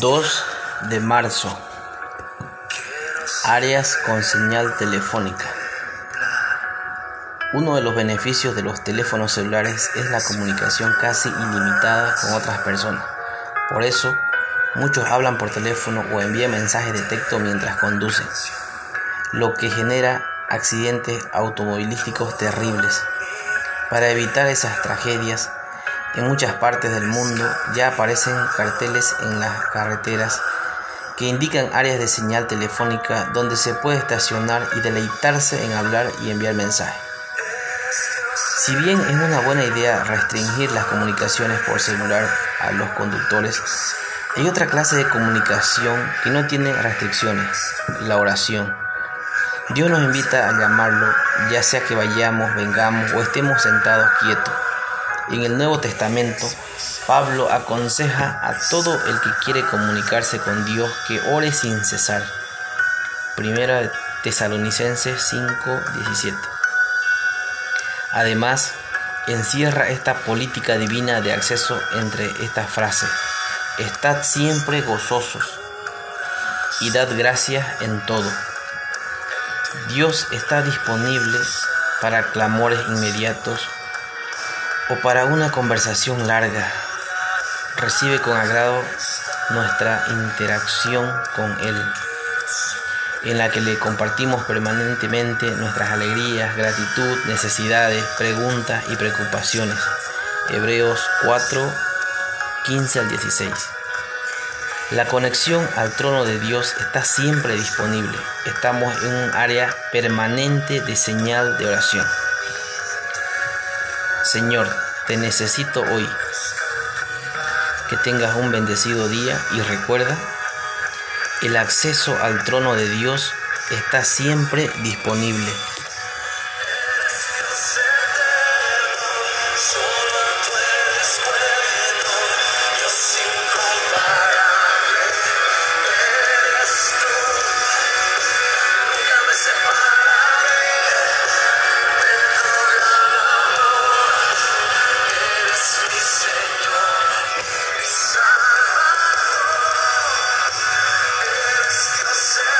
2 de marzo. Áreas con señal telefónica. Uno de los beneficios de los teléfonos celulares es la comunicación casi ilimitada con otras personas. Por eso, muchos hablan por teléfono o envían mensajes de texto mientras conducen, lo que genera accidentes automovilísticos terribles. Para evitar esas tragedias, en muchas partes del mundo ya aparecen carteles en las carreteras que indican áreas de señal telefónica donde se puede estacionar y deleitarse en hablar y enviar mensajes. Si bien es una buena idea restringir las comunicaciones por celular a los conductores, hay otra clase de comunicación que no tiene restricciones, la oración. Dios nos invita a llamarlo, ya sea que vayamos, vengamos o estemos sentados quietos. En el Nuevo Testamento, Pablo aconseja a todo el que quiere comunicarse con Dios que ore sin cesar. Primera Tesalonicenses 5:17. Además, encierra esta política divina de acceso entre estas frases. Estad siempre gozosos y dad gracias en todo. Dios está disponible para clamores inmediatos o para una conversación larga. Recibe con agrado nuestra interacción con Él, en la que le compartimos permanentemente nuestras alegrías, gratitud, necesidades, preguntas y preocupaciones. Hebreos 4, 15 al 16. La conexión al trono de Dios está siempre disponible. Estamos en un área permanente de señal de oración. Señor, te necesito hoy. Que tengas un bendecido día y recuerda, el acceso al trono de Dios está siempre disponible.